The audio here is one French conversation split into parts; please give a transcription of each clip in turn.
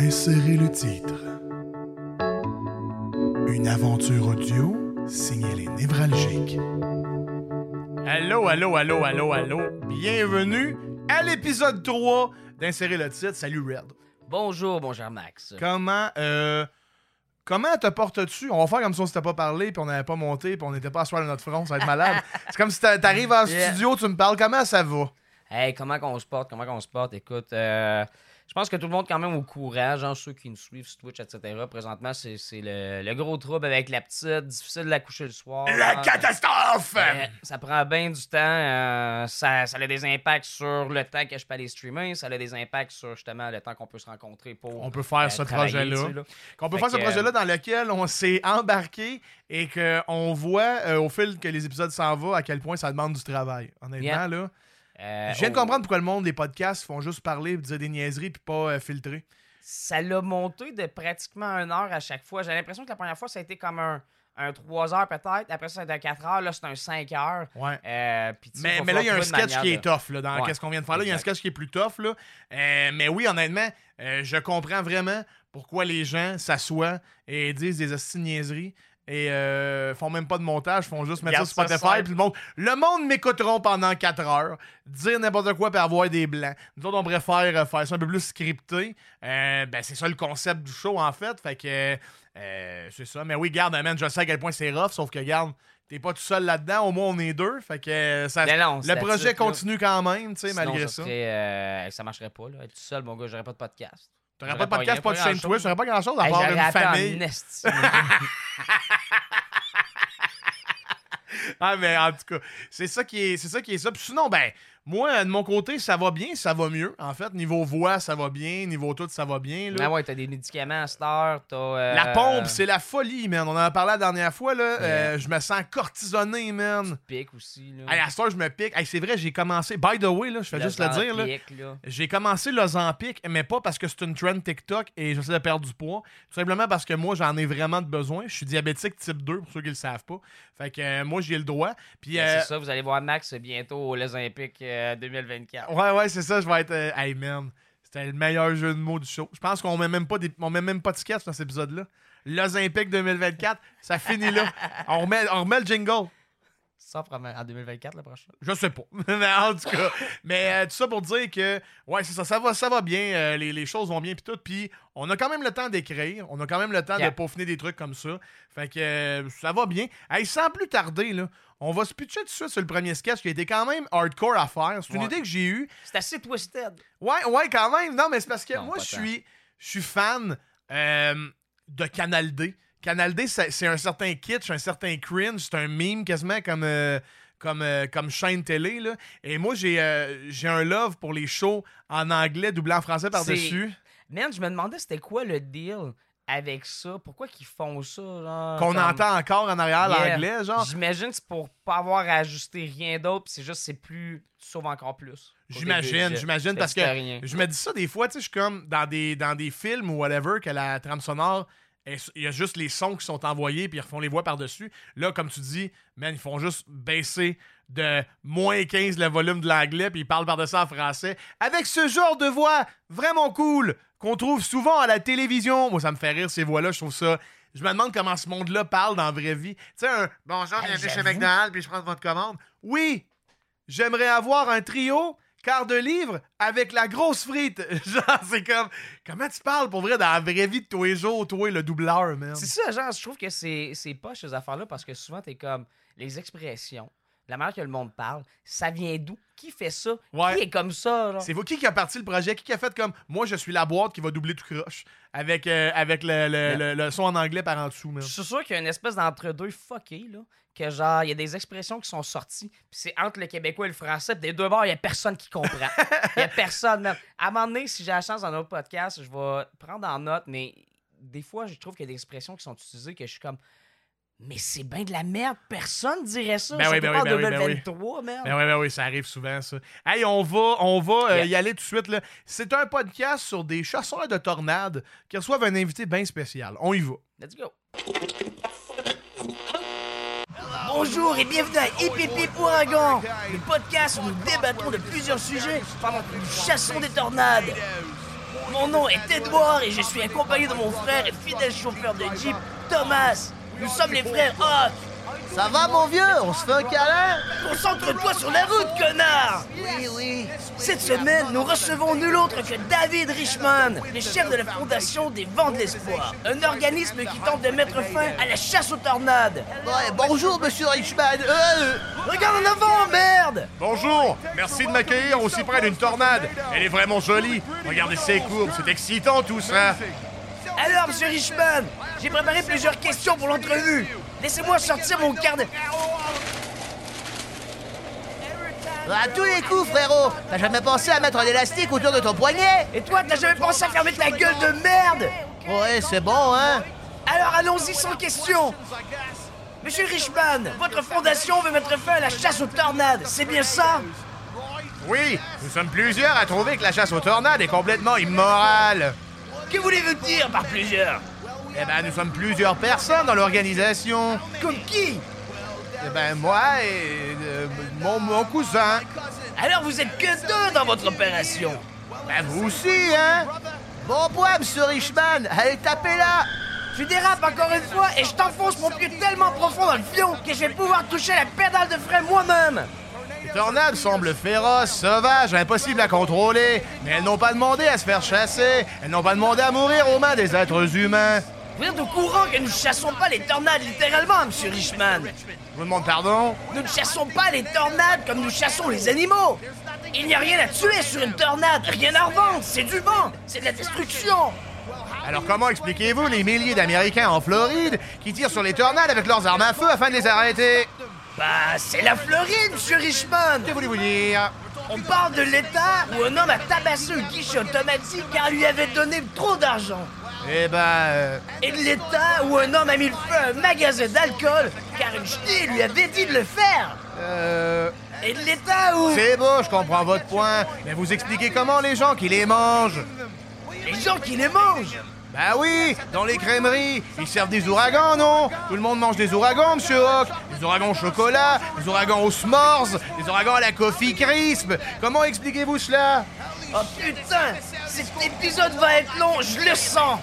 Insérez le titre. Une aventure audio signée les névralgiques. Allô, allô, allô, allô, allô. Bienvenue à l'épisode 3 d'Insérer le titre. Salut Red. Bonjour, mon cher Max. Comment, euh, comment te portes-tu? On va faire comme si on s'était pas parlé, puis on n'avait pas monté, puis on n'était pas à soir de notre front, ça va être malade. C'est comme si t'a- t'arrives en Yeah. studio, tu me parles, comment ça va? Hey, comment qu'on se porte? Comment qu'on se porte? Écoute, euh, je pense que tout le monde est quand même au courant, genre ceux qui nous suivent sur Twitch, etc. Présentement, c'est le, le gros trouble avec la petite, difficile de la coucher le soir. La Euh, catastrophe! euh, ça prend bien du temps. euh, ça, ça a des impacts sur le temps que je peux aller streamer. Ça a des impacts sur justement le temps qu'on peut se rencontrer pour. On peut faire euh, ce projet-là. tu sais, là. Qu'on peut faire ce projet-là dans lequel on s'est embarqué et qu'on voit euh, au fil que les épisodes s'en vont à quel point ça demande du travail. Honnêtement, Yeah. là. Euh, Je viens de comprendre pourquoi le monde des podcasts font juste parler, dire des niaiseries puis pas euh, filtrer. ça l'a monté de pratiquement une heure à chaque fois. J'ai l'impression que la première fois, ça a été comme un, un 3 heures peut-être. Après ça, été un 4 heures. Là, c'est un 5 heures. Ouais. Euh, Mais, là, il y a un sketch qui est tough là, dans Ouais. qu'est-ce qu'on vient de faire là. Il y a un sketch qui est plus tough. Là. Euh, mais oui, honnêtement, euh, je comprends vraiment pourquoi les gens s'assoient et disent des niaiseries et euh, font même pas de montage, font juste mettre ça sur Spotify. Puis le monde, le monde m'écouteront pendant 4 heures, dire n'importe quoi puis avoir des blancs. Nous autres, on préfère euh, faire ça un peu plus scripté. Euh, ben, c'est ça le concept du show en fait. Fait que euh, c'est ça. Mais oui, garde, man, je sais à quel point c'est rough, sauf que garde. T'es pas tout seul là-dedans, au moins on est deux. Fait que ça, non, le projet continue quand même, tu sais, malgré ça. ça. serait, ça marcherait pas. Là. Être tout seul, mon gars, j'aurais pas de podcast. T'aurais pas de podcast, pas de chaîne. Twitch, t'aurais pas grand-chose à part une famille. Ah, mais en tout cas, c'est ça qui est, c'est ça qui est ça. Puis sinon, ben, moi, de mon côté, ça va bien, ça va mieux. En fait, niveau voix, ça va bien, niveau tout, ça va bien. Là. Ah ouais, t'as des médicaments à cette heure. T'as. euh, La pompe, c'est la folie, man. On en a parlé la dernière fois, là. Euh, je me sens cortisonné, man. Pic aussi. Là. Hey, à cette heure, je me pique. Hey, c'est vrai, j'ai commencé. By the way, là, je fais juste le dire, là. J'ai commencé l'Ozempic, mais pas parce que c'est une trend TikTok et j'essaie de perdre du poids. Tout simplement parce que moi, j'en ai vraiment de besoin. Je suis diabétique type 2, pour ceux qui le savent pas. Fait que euh, moi, j'ai le droit. Puis, Ben, C'est ça, vous allez voir Max bientôt aux Olympiques euh, 2024. ouais, ouais, c'est ça, je vais être. euh, hey, man, c'était le meilleur jeu de mots du show. Je pense qu'on met même pas on met même pas de sketch dans cet épisode-là. L'Olympique 2024, ça finit là. On remet, on remet le jingle. Ça, probablement en 2024, le prochain. Je sais pas. mais en tout cas, mais euh, tout ça pour dire que, ouais, c'est ça, ça va, ça va bien, euh, les, les choses vont bien, puis tout. Puis on a quand même le temps d'écrire, on a quand même le temps Yeah. de peaufiner des trucs comme ça. Fait que euh, ça va bien. Hey, sans plus tarder, là, on va se pitcher tout de suite sur le premier sketch qui a été quand même hardcore à faire. C'est une Ouais. idée que j'ai eue. C'est assez twisted. Ouais, ouais, quand même. Non, mais c'est parce que Non, moi, je suis, je suis fan de Canal D. Canal D, c'est un certain kitsch, un certain cringe, c'est un meme quasiment comme, euh, comme, euh, comme chaîne télé. Là. Et moi, j'ai euh, j'ai un love pour les shows en anglais, doublé en français par-dessus. Man, je me demandais c'était quoi le deal avec ça? Pourquoi qu'ils font ça. Qu'on comme- entend encore en arrière Yeah. l'anglais, genre? J'imagine que c'est pour pas avoir à ajuster rien d'autre, puis c'est juste c'est plus. Tu sauves encore plus. J'imagine, j'imagine, parce que rien. Je me dis ça des fois, tu sais, je suis comme dans des, dans des films ou whatever, que la trame sonore, il y a juste les sons qui sont envoyés, puis ils refont les voix par-dessus. Là, comme tu dis, man, ils font juste baisser de moins 15 le volume de l'anglais, puis ils parlent par-dessus en français. Avec ce genre de voix vraiment cool qu'on trouve souvent à la télévision. Moi, ça me fait rire, ces voix-là, je trouve ça. Je me demande comment ce monde-là parle dans la vraie vie. Tu sais, un bonjour, bienvenue chez. McDonald's, puis je prends votre commande. Oui, j'aimerais avoir un trio, quart de livre, avec la grosse frite. Genre, c'est comme. Comment tu parles pour vrai dans la vraie vie de tous les jours, toi, le doubleur, man? C'est ça, genre, je trouve que c'est c'est ces affaires-là parce que souvent, t'es comme les expressions, la manière que le monde parle, ça vient d'où? Qui fait ça? Ouais. Qui est comme ça? C'est vous qui qui a parti le projet, qui qui a fait comme moi je suis la boîte qui va doubler tout croche avec, euh, avec le, le, le- le son en anglais par en dessous. Je suis sûr qu'il y a une espèce d'entre-deux fucké, là. Que genre, il y a des expressions qui sont sorties, puis c'est entre le québécois et le français, puis des deux bords, il y a personne qui comprend. Il y a personne, même. À un moment donné, si j'ai la chance dans notre podcast, je vais prendre en note, mais des fois, je trouve qu'il y a des expressions qui sont utilisées que je suis comme. Mais c'est bien de la merde, personne dirait ça. Ben oui, ben oui, en ben oui, ben oui. 2023, merde. Ben oui, ben oui, ça arrive souvent, ça. Hey, on va, on va euh, y aller tout de suite. là. C'est un podcast sur des chasseurs de tornades qui reçoivent un invité bien spécial. On y va. Let's go. Bonjour et bienvenue à Hip Hip Hip Ouragan, le podcast où nous débattons de plusieurs sujets pendant que nous chassons des tornades. Mon nom est Edouard et je suis accompagné de mon frère et fidèle chauffeur de Jeep, Thomas. Nous sommes les frères Hawk. Ça va, mon vieux? On se fait un câlin? Concentre-toi sur la route, connard Oui, oui. Cette semaine, nous recevons nul autre que David Richman, le chef de la fondation des Vents de l'Espoir, un organisme qui tente de mettre fin à la chasse aux tornades. Ouais, bonjour, monsieur Richman. Euh, Regarde en avant, merde Bonjour, merci de m'accueillir aussi près d'une tornade. Elle est vraiment jolie. Regardez ces courbes, c'est excitant tout ça. Alors, monsieur Richman, j'ai préparé plusieurs questions pour l'entrevue. Laissez-moi sortir mon carnet. à tous les coups, frérot. T'as jamais pensé à mettre un élastique autour de ton poignet? Et toi, t'as jamais pensé à fermer ta gueule de merde? Ouais, c'est bon, hein Alors allons-y sans question. Monsieur Richman, votre fondation veut mettre fin à la chasse aux tornades, c'est bien ça? Oui, nous sommes plusieurs à trouver que la chasse aux tornades est complètement immorale. Que voulez-vous dire par plusieurs? Eh ben, nous sommes plusieurs personnes dans l'organisation. Comme qui? Eh ben, moi et euh, mon, mon cousin. Alors vous êtes que deux dans votre opération? Ben, vous aussi, hein? Bon point, monsieur Richman. Allez, tapez là Tu dérapes encore une fois et je t'enfonce mon pied tellement profond dans le fion que je vais pouvoir toucher la pédale de frein moi-même. Les tornades semblent féroces, sauvages, impossibles à contrôler, mais elles n'ont pas demandé à se faire chasser. Elles n'ont pas demandé à mourir aux mains des êtres humains. Vous êtes au courant que nous ne chassons pas les tornades littéralement, monsieur Richman. Je vous demande pardon? Nous ne chassons pas les tornades comme nous chassons les animaux. Il n'y a rien à tuer sur une tornade, rien à revendre, c'est du vent, c'est de la destruction. Alors comment expliquez-vous les milliers d'Américains en Floride qui tirent sur les tornades avec leurs armes à feu afin de les arrêter? Bah, c'est la Floride, monsieur Richman Que voulez-vous dire? On parle de l'État où un homme a tabassé un guichet automatique car il lui avait donné trop d'argent. Eh ben... euh, Et de l'État où un homme a mis le feu à un magasin d'alcool car une ch'ti lui avait dit de le faire. Euh... Et de l'État où C'est beau, je comprends votre point, mais vous expliquez comment les gens qui les mangent les gens qui les mangent. Bah oui, dans les crèmeries, ils servent des ouragans, non? Tout le monde mange des ouragans, monsieur Hawk Des ouragans au chocolat, des ouragans aux s'mores, des ouragans à la coffee crisp Comment expliquez-vous cela? Oh putain, cet épisode va être long, je le sens.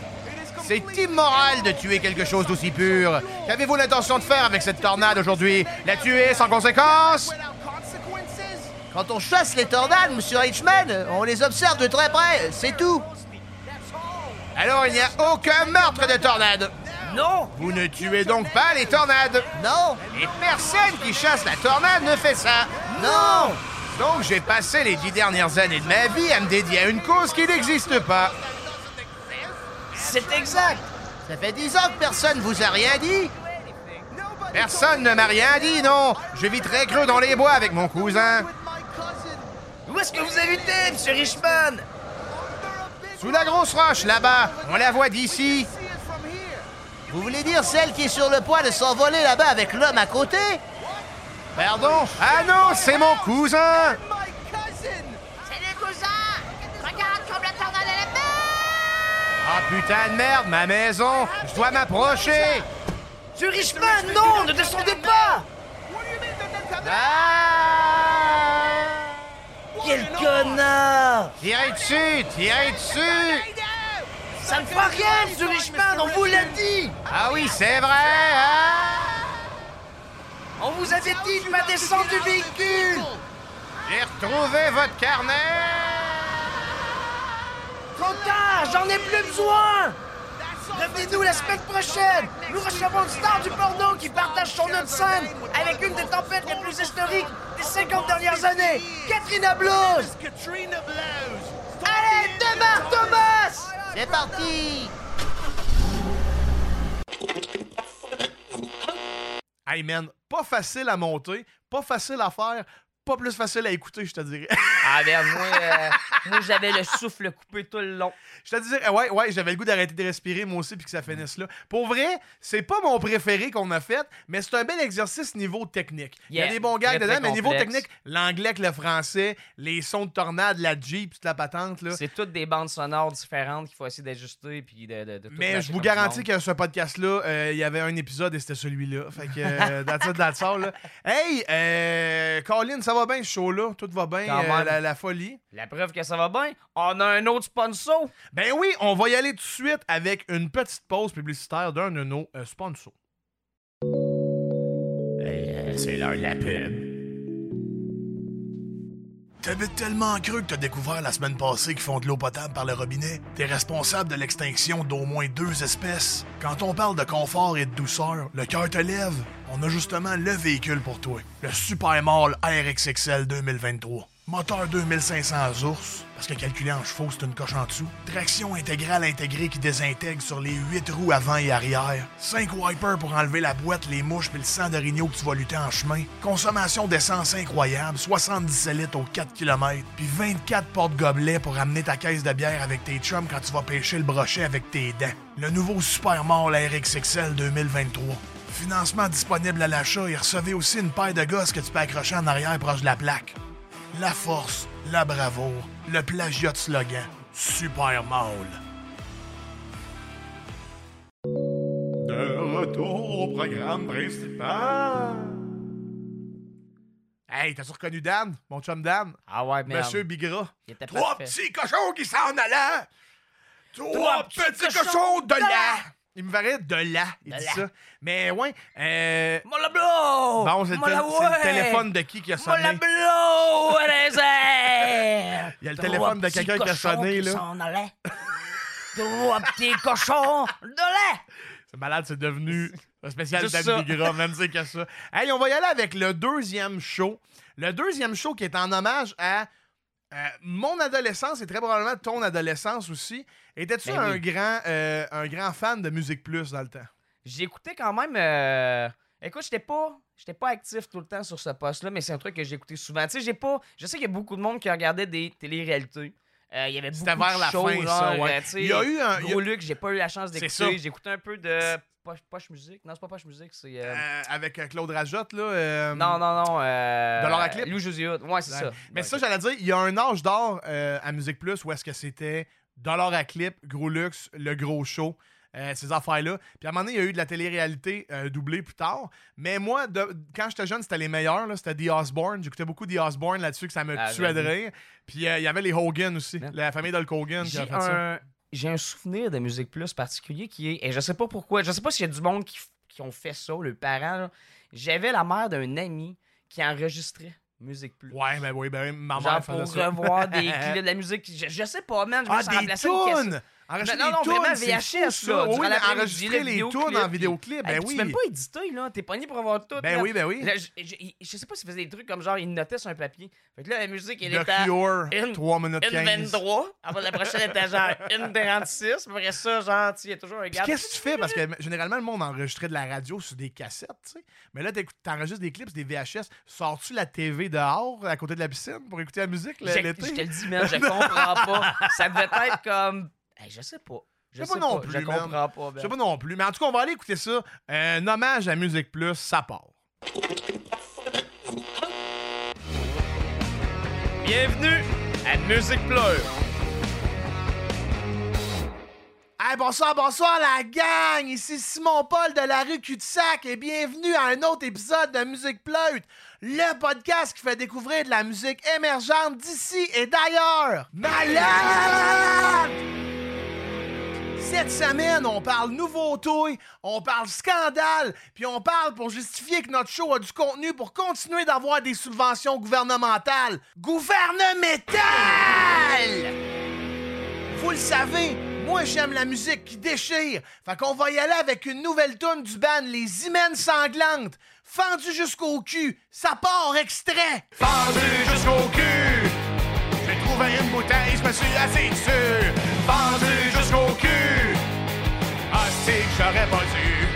C'est immoral de tuer quelque chose d'aussi pur. Qu'avez-vous l'intention de faire avec cette tornade aujourd'hui? La tuer sans conséquence? Quand on chasse les tornades, monsieur Richman, on les observe de très près, c'est tout. Alors il n'y a aucun meurtre de tornade. Non, Vous ne tuez donc pas les tornades. Non Et personne qui chasse la tornade ne fait ça. Non Donc j'ai passé les dix dernières années de ma vie à me dédier à une cause qui n'existe pas. c'est exact. Ça fait dix ans que personne vous a rien dit. Personne ne m'a rien dit, non. Je vis très creux dans les bois avec mon cousin. Où est-ce que vous habitez, monsieur Richman? Sous la grosse roche, là-bas. On la voit d'ici. Vous voulez dire celle qui est sur le point de s'envoler là-bas avec l'homme à côté? Pardon? Ah non, c'est mon cousin. Salut cousin Regarde comme la tornade est Ah putain de merde, ma maison. Je dois m'approcher. Monsieur Richman, non, ne descendez pas Ah Quel connard Tirez dessus, tirez dessus. Ça ne fera rien, monsieur Richman, on vous l'a dit. Ah oui, c'est vrai, hein. On vous avait dit de pas descendre du véhicule. J'ai retrouvé votre carnet. Trop tard, j'en ai plus besoin. Revenez-nous la semaine prochaine. Nous recevons une star du porno qui partage son nom de scène avec une des tempêtes les plus historiques des 50 dernières années, Katrina Blows. Allez, démarre Thomas C'est parti. Hey man, pas facile à monter, pas facile à faire, pas plus facile à écouter, je te dirais. Ah merde, moi, euh, moi j'avais le souffle coupé tout le long. je te dirais, ouais, ouais, j'avais le goût d'arrêter de respirer moi aussi puis que ça finisse là. Pour vrai, c'est pas mon préféré qu'on a fait, mais c'est un bel exercice niveau technique. Il y a des bons gags très, dedans, mais niveau technique, l'anglais avec le français, les sons de tornade, la Jeep, toute la patente là. C'est toutes des bandes sonores différentes qu'il faut essayer d'ajuster puis de, de, de tout Mais je vous garantis que ce podcast-là, euh, il y avait un épisode et c'était celui-là. Fait que, euh, that's it, that's all, là. Hey, euh, Colin, ça va? Va bien, ce show-là. Tout va bien, Quand euh, même. la, la folie. La preuve que ça va bien, on a un autre sponsor. Ben oui, on va y aller tout de suite avec une petite pause publicitaire d'un de nos euh, sponsors. C'est l'heure de la pub. T'habites tellement creux que t'as découvert la semaine passée qu'ils font de l'eau potable par le robinet? T'es responsable de l'extinction d'au moins deux espèces? Quand on parle de confort et de douceur, le cœur te lève. On a justement le véhicule pour toi. Le Super Mall RXXL 2023. Moteur 2500 ours, parce que calculé en chevaux, c'est une coche en dessous. Traction intégrale intégrée qui désintègre sur les 8 roues avant et arrière. 5 wipers pour enlever la boîte, les mouches puis le sang d'orignaux que tu vas lutter en chemin. Consommation d'essence incroyable, 77 litres aux 4 km. Puis 24 porte-gobelets pour amener ta caisse de bière avec tes chums quand tu vas pêcher le brochet avec tes dents. Le nouveau Super Mall RXXL 2023. Financement disponible à l'achat et recevez aussi une paire de gosses que tu peux accrocher en arrière proche de la plaque. La force, la bravoure, le plagiat de slogan. Super Mall. De retour au programme principal. Hey, t'as-tu reconnu Dan, mon chum Dan? Ah ouais, merde. Monsieur Bigra. Il était Trois parfait. petits cochons qui s'en allaient! Trois, Trois petits, petits cochons, cochons de de là! Il me paraît de là, il De dit là. ça. Mais ouais, euh... Mola blow! Bon, c'est le, téléphone de qui qui a Mola sonné? blow! Il y a le téléphone de quelqu'un qui a sonné, là. s'en. Trois petits cochons de lait! C'est malade, c'est devenu un spécial ça. Bigra, même c'est que ça. Hey, on va y aller avec le deuxième show. Le deuxième show qui est en hommage à euh, mon adolescence et très probablement ton adolescence aussi. Étais-tu Ben un, oui. grand, euh, un grand fan de Musique Plus dans le temps? J'écoutais quand même. euh, Écoute, j'étais pas. J'étais pas actif tout le temps sur ce poste-là, mais c'est un truc que j'écoutais souvent. Tu sais, j'ai pas. Je sais qu'il y a beaucoup de monde qui regardait des télé-réalités. Euh, il y avait beaucoup vers de la shows, fin, genre, ça, ouais. euh, Il y a eu un- il y a- Gros Luc, j'ai pas eu la chance d'écouter. J'écoutais un peu de Poche, Poche Musique. Non, c'est pas Poche Musique, c'est. euh, Euh, avec Claude Rajotte, là. Non, non, non. De l'or à clip? Lou José. Ouais, c'est ça. Mais ça, j'allais dire, il y a un âge d'or à Musique Plus où est-ce que c'était dollar à clip, gros luxe, le gros show, euh, ces affaires-là. Puis à un moment donné, il y a eu de la télé-réalité euh, doublée plus tard. Mais moi, de- quand j'étais jeune, c'était les meilleurs. là. C'était The Osborne. J'écoutais beaucoup The Osborne là-dessus, que ça me Ah, tuait de rire. Puis euh, il y avait les Hogan aussi, la famille d'Hulk Hogan qui J'ai a fait ça. un... J'ai un souvenir de Musique Plus particulier qui est. Et je sais pas pourquoi. Je sais pas s'il y a du monde qui, f- qui ont fait ça, le parent. là. J'avais la mère d'un ami qui enregistrait Musique Plus. Ouais, ben oui, ben oui, ma Genre mère pour faisait ça. revoir des clips de la musique. Je, je sais pas, man. Je me Ah, suis des remplacé une! Enregistrer non, non, des vraiment tunes, c'est VHS, fou, ça. Oui, mais l'après-midi, enregistrer les les tunes en puis- vidéoclip, ben oui. Tu même pas édité, là. T'es pogné pour avoir tout. Ben oui, ben oui. Là, je, je- je sais pas s'il faisait des trucs comme genre, il notait sur un papier. Fait que là, la musique, elle The était à Cure, une- 3 minutes une 15. 23. Après, la prochaine était genre une 36. Puis après ça, genre, tu sais, il y a toujours un Puis gars. qu'est-ce que tu fais? Parce que généralement, le monde enregistrait de la radio sur des cassettes, tu sais. Mais là, t'écoutes- t'enregistres des clips, des VHS. Sors-tu la TV dehors, à côté de la piscine, pour écouter la musique Je l'été? je te le dis, man, je comprends pas. Ça devait être comme. Hey, je sais pas. Je Je sais sais pas non Je plus, man. comprends pas, Je sais pas non plus. Mais en tout cas, on va aller écouter ça. Un hommage à Musique Plus, ça part. Bienvenue à Musique Pleure. Hey, bonsoir, bonsoir la gang! Ici Simon Paul de la rue Cul-de-Sac et bienvenue à un autre épisode de Musique Pleute, le podcast qui fait découvrir de la musique émergente d'ici et d'ailleurs. Malade! Cette semaine, on parle nouveau on parle scandale, puis on parle pour justifier que notre show a du contenu pour continuer d'avoir des subventions gouvernementales. Gouvernementales! Vous le savez, moi j'aime la musique qui déchire. Fait qu'on va y aller avec une nouvelle tune du band Les Hymens Sanglantes. Fendu jusqu'au cul, ça part extrait. Fendu jusqu'au cul. J'ai trouvé une bouteille, je me suis assis dessus. Fendu jusqu'au cul. Ah, c'est que j'aurais pas dû.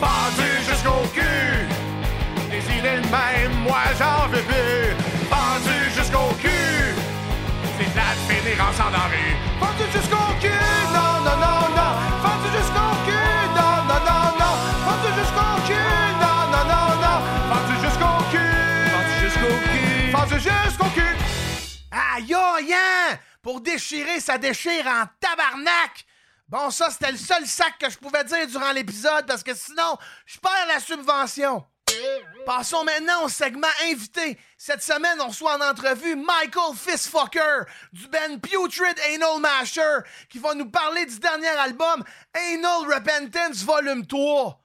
Fendu jusqu'au cul. Des idées de même, moi j'en veux plus. Fendu jusqu'au cul. C'est de la finir la rue. Fendu jusqu'au cul. Non, non, non, non. Jusqu'au cul. Non, non, non, non. Jusqu'au cul. Non, non, non, non. Fendu jusqu'au cul. Fendu jusqu'au cul. Fendu jusqu'au cul. Aïe aïe hein? Pour déchirer, ça déchire en tabarnak! Bon, ça, c'était le seul sac que je pouvais dire durant l'épisode parce que sinon, je perds la subvention. Passons maintenant au segment invité. Cette semaine, on reçoit en entrevue Michael Fistfucker du band Putrid Anal Masher qui va nous parler du dernier album Anal Repentance Volume 3.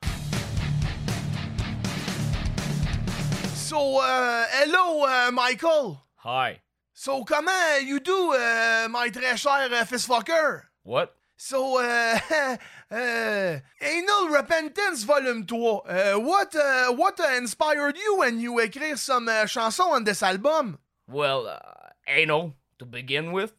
So, uh, hello, uh, Michael. Hi. So, comment you do, uh, my très cher uh, Fistfucker? What? So, uh, uh, Anal Repentance Volume 3. Uh, what uh, what uh, inspired you when you écrire some uh, chansons on this album? Well, uh, anal, to begin with.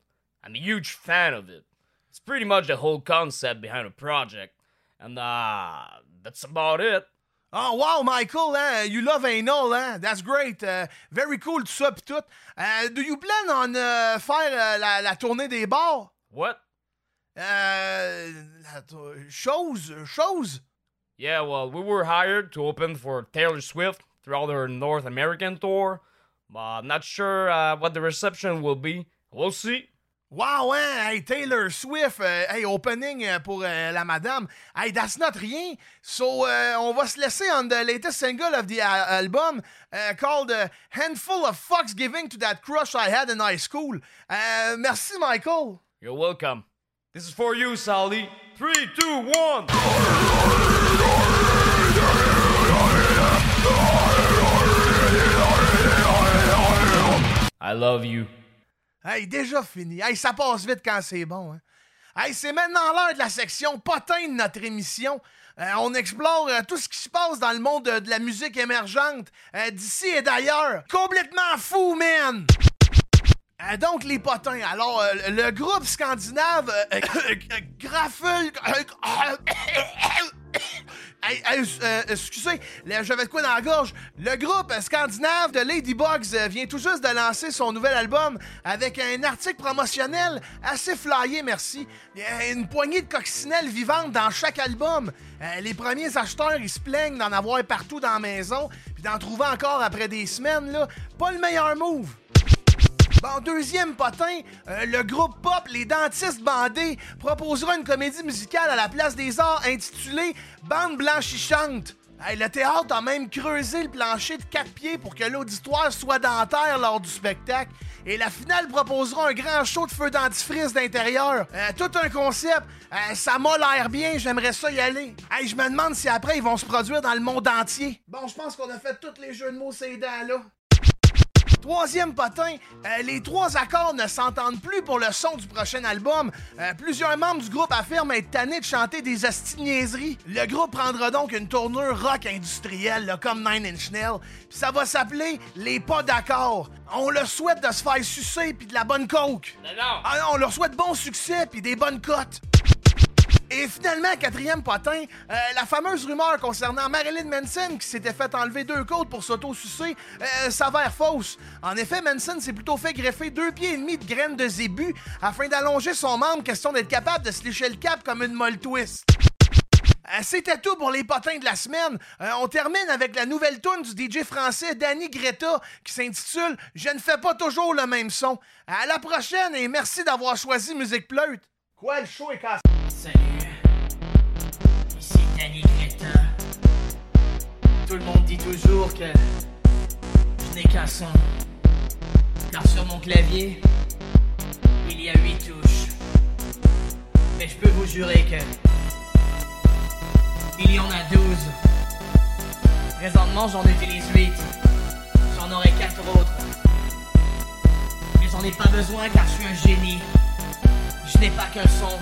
I'm a huge fan of it. It's pretty much the whole concept behind the project. And, uh, that's about it. Oh, wow, Michael, hein? you love anal, hein? That's great. Uh, very cool, tout ça, pis tout. Uh, do you plan on uh, faire uh, la, la tournée des bars? What? Euh, la to- chose, chose. Yeah, well, we were hired to open for Taylor Swift throughout her North American tour. But I'm not sure uh, what the reception will be. We'll see. Wow, hein? Hey, Taylor Swift, euh, hey, opening euh, pour euh, la madame. Hey, that's not rien. So, on va se laisser on the latest single of the uh, album uh, called uh, Handful of Fucks Giving to That Crush I Had in High School. Merci, Michael. You're welcome. This is for you, Sally. Three, two, one. I love you. Hey, déjà fini. Hey, ça passe vite quand c'est bon. Hein? Hey, c'est maintenant l'heure de la section potin de notre émission. Euh, on explore euh, tout ce qui se passe dans le monde de la musique émergente, euh, d'ici et d'ailleurs. Complètement fou, man! Euh, donc, les potins. Alors, euh, le groupe scandinave euh, excusez, là, j'avais de quoi dans la gorge. Le groupe scandinave de Ladybugs euh, vient tout juste de lancer son nouvel album avec un article promotionnel assez flyé, merci. Une poignée de coccinelles vivantes dans chaque album. Les premiers acheteurs, ils se plaignent d'en avoir partout dans la maison, puis d'en trouver encore après des semaines, là. Pas le meilleur move. Bon, deuxième potin, euh, le groupe pop Les Dentistes Bandés proposera une comédie musicale à la place des arts intitulée Bande blanchissante. Hey, le théâtre a même creusé le plancher de quatre pieds pour que l'auditoire soit dentaire lors du spectacle. Et la finale proposera un grand show de feu dentifrice d'intérieur. Euh, tout un concept. Euh, ça m'a l'air bien, j'aimerais ça y aller. Hey, je me demande si après ils vont se produire dans le monde entier. Bon, je pense qu'on a fait tous les jeux de mots ces dents là. Troisième potin, euh, les trois accords ne s'entendent plus pour le son du prochain album. Euh, plusieurs membres du groupe affirment être tannés de chanter des hosties-niaiseries. Le groupe prendra donc une tournure rock industrielle, là, comme Nine Inch Nails. Puis ça va s'appeler Les Pas d'accord. On leur souhaite de se faire sucer puis de la bonne coke. Non, non. Ah non, on leur souhaite bon succès puis des bonnes cotes. Et finalement, quatrième potin, euh, la fameuse rumeur concernant Marilyn Manson qui s'était fait enlever deux côtes pour s'auto-sucer euh, s'avère fausse. En effet, Manson s'est plutôt fait greffer deux pieds et demi de graines de zébu afin d'allonger son membre, question d'être capable de se lécher le cap comme une molle twist. Euh, C'était tout pour les potins de la semaine. Euh, on termine avec la nouvelle tune du DJ français Danny Greta qui s'intitule Je ne fais pas toujours le même son. À la prochaine et merci d'avoir choisi Musique Pleute. Quoi, le show est cassé? Danny. Tout le monde dit toujours que je n'ai qu'un son. Car sur mon clavier, il y a huit touches. Mais je peux vous jurer que il y en a douze. Présentement, j'en utilise huit. J'en aurai quatre autres. Mais j'en ai pas besoin car je suis un génie. Je n'ai pas qu'un son.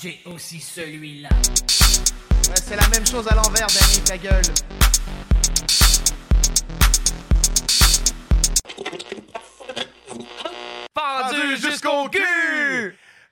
J'ai aussi celui-là. Ouais, c'est la même chose à l'envers, Danny, ta gueule.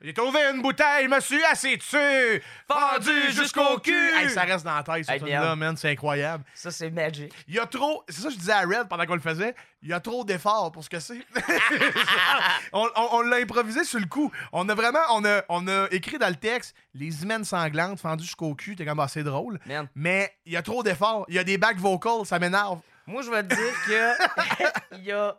J'ai trouvé une bouteille, je me suis assis dessus! Fendu jusqu'au cul! Hey, ça reste dans la tête, ce Hey, film-là, merde. man, c'est incroyable. Ça, c'est magic. Il y a trop. C'est ça que je disais à Red pendant qu'on le faisait. Il y a trop d'efforts pour ce que c'est. on on- on l'a improvisé sur le coup. On a vraiment. On a, on a écrit dans le texte les hymens sanglantes fendues jusqu'au cul. T'es quand même assez drôle. Man. Mais il y a trop d'efforts. Il y a des back vocals, ça m'énerve. Moi, je vais te dire que il y a,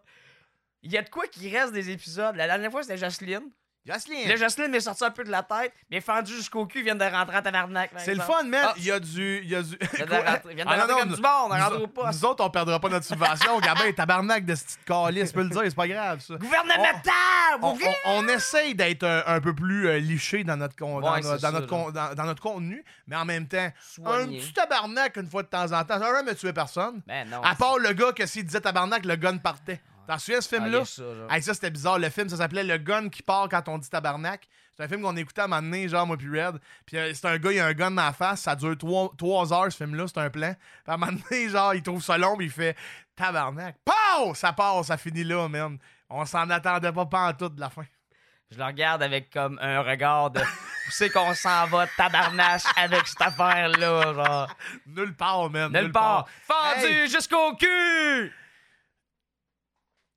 il y a de quoi qui reste des épisodes. La dernière fois, c'était Jocelyne. Jocelyne! Là, Jocelyne m'est sorti un peu de la tête, mais fendu jusqu'au cul, vient de rentrer en tabarnak. C'est le fun, man. Ah, Il y a du. Il y a du. rentrer- vient de Ah, rentrer non, comme du monde, on rentre au poste. Nous autres, on perdra pas notre subvention. Gabin, tabarnak de ce petit calice, peux le dire, c'est pas grave, ça. Gouvernemental! On, vous on- on essaye d'être un, un peu plus euh, liché dans notre, con- dans, notre là. con- dans- dans notre contenu, mais en même temps, Soigné. un petit tabarnak une fois de temps en temps. Ça jamais tué personne. Ben non. à part le gars que s'il disait tabarnak, le gun partait. T'en souviens ce Ah, film-là? il y a ça. Hey, ça, c'était bizarre. Le film, ça s'appelait Le gun qui part quand on dit tabarnak. C'est un film qu'on écoutait à un moment donné, genre, moi puis Red. Puis euh, c'est un gars, il a un gun dans la face. Ça dure trois, trois heures, ce film-là. C'est un plan. Puis à un moment donné, genre, il trouve ça long, puis il fait tabarnak. Pow! Ça part, ça finit là, man. On s'en attendait pas pantoute de la fin. Je le regarde avec comme un regard de. Où c'est qu'on s'en va, tabarnache, avec cette affaire-là, genre. Nulle part, man. Nulle part. Fendu Hey. jusqu'au cul!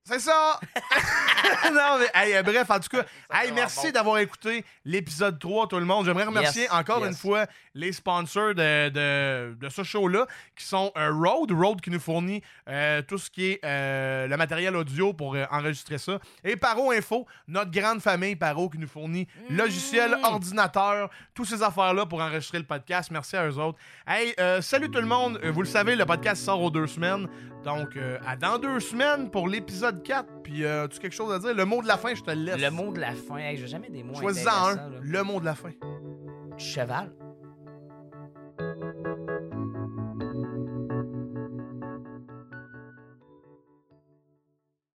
C'est ça! non, mais hey, euh, bref, en tout cas, hey, merci bon. d'avoir écouté l'épisode 3, tout le monde. J'aimerais remercier Yes, encore yes. une fois les sponsors de, de, de ce show-là, qui sont euh, Rode, Rode qui nous fournit euh, tout ce qui est euh, le matériel audio pour euh, enregistrer ça, et Paro Info, notre grande famille Paro qui nous fournit logiciel, Mmh. ordinateur, toutes ces affaires-là pour enregistrer le podcast. Merci à eux autres. Hey, euh, salut tout le monde. Vous le savez, le podcast sort aux deux semaines. Donc, euh, à dans deux semaines pour l'épisode 4. Puis, euh, as-tu quelque chose à dire? Le mot de la fin, je te le laisse. Le mot de la fin. Hey, j'ai jamais des mots Choisis-en un. là. Le mot de la fin. Cheval.